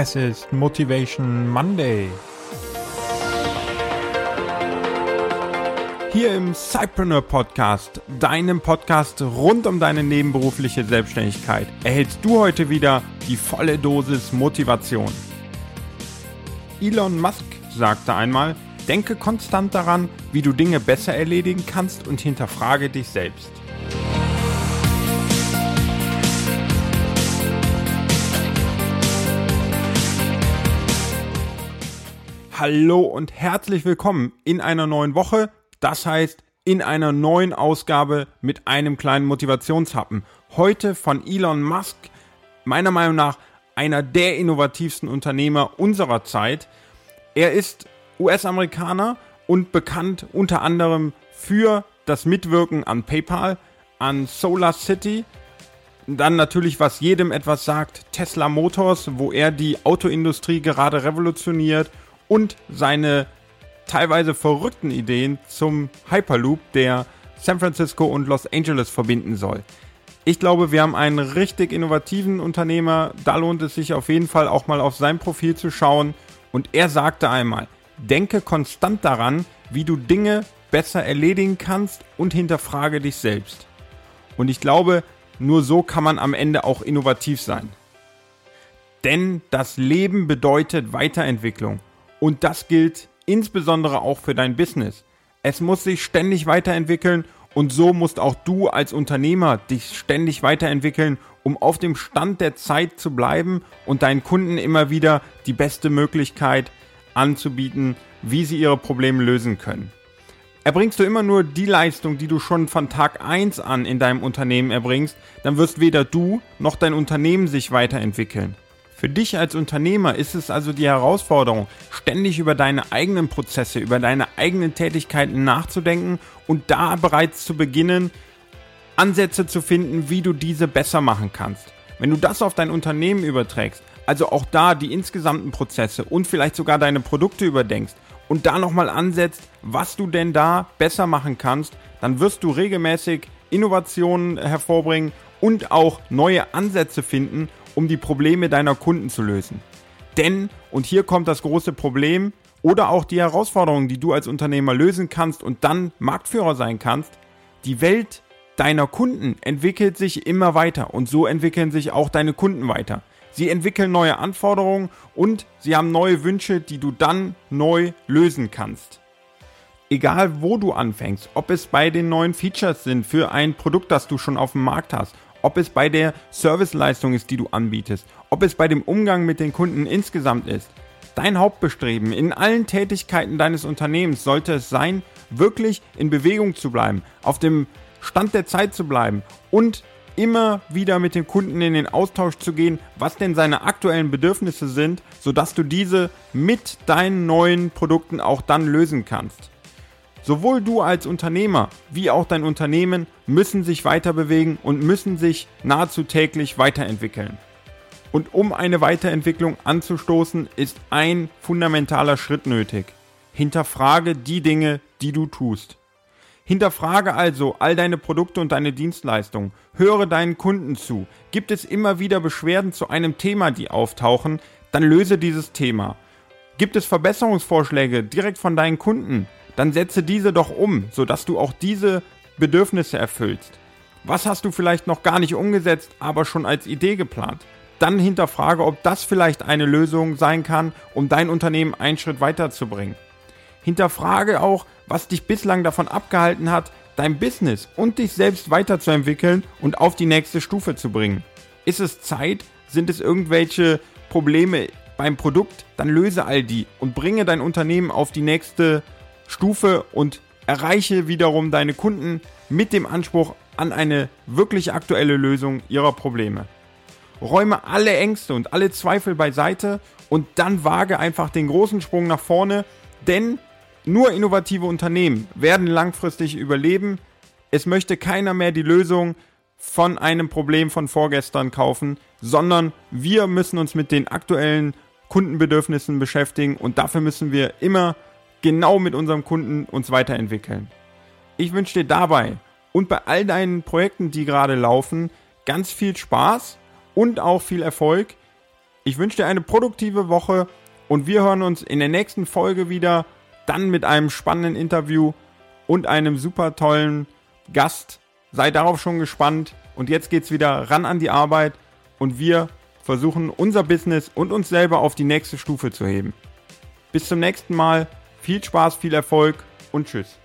Es ist Motivation Monday. Hier im Cypreneur Podcast, deinem Podcast rund um deine nebenberufliche Selbstständigkeit, erhältst du heute wieder die volle Dosis Motivation. Elon Musk sagte einmal, denke konstant daran, wie du Dinge besser erledigen kannst und hinterfrage dich selbst. Hallo und herzlich willkommen in einer neuen Woche. Das heißt, in einer neuen Ausgabe mit einem kleinen Motivationshappen. Heute von Elon Musk, meiner Meinung nach einer der innovativsten Unternehmer unserer Zeit. Er ist US-Amerikaner und bekannt unter anderem für das Mitwirken an PayPal, an Solar City, dann natürlich, was jedem etwas sagt, Tesla Motors, wo er die Autoindustrie gerade revolutioniert und seine teilweise verrückten Ideen zum Hyperloop, der San Francisco und Los Angeles verbinden soll. Ich glaube, wir haben einen richtig innovativen Unternehmer. Da lohnt es sich auf jeden Fall auch mal auf sein Profil zu schauen. Und er sagte einmal, denke konstant daran, wie du Dinge besser erledigen kannst und hinterfrage dich selbst. Und ich glaube, nur so kann man am Ende auch innovativ sein. Denn das Leben bedeutet Weiterentwicklung. Und das gilt insbesondere auch für dein Business. Es muss sich ständig weiterentwickeln und so musst auch du als Unternehmer dich ständig weiterentwickeln, um auf dem Stand der Zeit zu bleiben und deinen Kunden immer wieder die beste Möglichkeit anzubieten, wie sie ihre Probleme lösen können. Erbringst du immer nur die Leistung, die du schon von Tag 1 an in deinem Unternehmen erbringst, dann wirst weder du noch dein Unternehmen sich weiterentwickeln. Für dich als Unternehmer ist es also die Herausforderung, ständig über deine eigenen Prozesse, über deine eigenen Tätigkeiten nachzudenken und da bereits zu beginnen, Ansätze zu finden, wie du diese besser machen kannst. Wenn du das auf dein Unternehmen überträgst, also auch da die insgesamten Prozesse und vielleicht sogar deine Produkte überdenkst und da nochmal ansetzt, was du denn da besser machen kannst, dann wirst du regelmäßig Innovationen hervorbringen und auch neue Ansätze finden, um die Probleme deiner Kunden zu lösen. Denn, und hier kommt das große Problem oder auch die Herausforderung, die du als Unternehmer lösen kannst und dann Marktführer sein kannst, die Welt deiner Kunden entwickelt sich immer weiter und so entwickeln sich auch deine Kunden weiter. Sie entwickeln neue Anforderungen und sie haben neue Wünsche, die du dann neu lösen kannst. Egal wo du anfängst, ob es bei den neuen Features sind für ein Produkt, das du schon auf dem Markt hast ob es bei der Serviceleistung ist, die du anbietest, ob es bei dem Umgang mit den Kunden insgesamt ist. Dein Hauptbestreben in allen Tätigkeiten deines Unternehmens sollte es sein, wirklich in Bewegung zu bleiben, auf dem Stand der Zeit zu bleiben und immer wieder mit dem Kunden in den Austausch zu gehen, was denn seine aktuellen Bedürfnisse sind, sodass du diese mit deinen neuen Produkten auch dann lösen kannst. Sowohl du als Unternehmer wie auch dein Unternehmen müssen sich weiter bewegen und müssen sich nahezu täglich weiterentwickeln. Und um eine Weiterentwicklung anzustoßen, ist ein fundamentaler Schritt nötig. Hinterfrage die Dinge, die du tust. Hinterfrage also all deine Produkte und deine Dienstleistungen. Höre deinen Kunden zu. Gibt es immer wieder Beschwerden zu einem Thema, die auftauchen, dann löse dieses Thema. Gibt es Verbesserungsvorschläge direkt von deinen Kunden, dann setze diese doch um, sodass du auch diese Bedürfnisse erfüllst. Was hast du vielleicht noch gar nicht umgesetzt, aber schon als Idee geplant? Dann hinterfrage, ob das vielleicht eine Lösung sein kann, um dein Unternehmen einen Schritt weiterzubringen. Hinterfrage auch, was dich bislang davon abgehalten hat, dein Business und dich selbst weiterzuentwickeln und auf die nächste Stufe zu bringen. Ist es Zeit? Sind es irgendwelche Probleme beim Produkt? Dann löse all die und bringe dein Unternehmen auf die nächste Stufe Stufe und erreiche wiederum deine Kunden mit dem Anspruch an eine wirklich aktuelle Lösung ihrer Probleme. Räume alle Ängste und alle Zweifel beiseite und dann wage einfach den großen Sprung nach vorne, denn nur innovative Unternehmen werden langfristig überleben. Es möchte keiner mehr die Lösung von einem Problem von vorgestern kaufen, sondern wir müssen uns mit den aktuellen Kundenbedürfnissen beschäftigen und dafür müssen wir immer genau mit unserem Kunden uns weiterentwickeln. Ich wünsche dir dabei und bei all deinen Projekten, die gerade laufen, ganz viel Spaß und auch viel Erfolg. Ich wünsche dir eine produktive Woche und wir hören uns in der nächsten Folge wieder, dann mit einem spannenden Interview und einem super tollen Gast. Sei darauf schon gespannt und jetzt geht's wieder ran an die Arbeit und wir versuchen unser Business und uns selber auf die nächste Stufe zu heben. Bis zum nächsten Mal, viel Spaß, viel Erfolg und tschüss.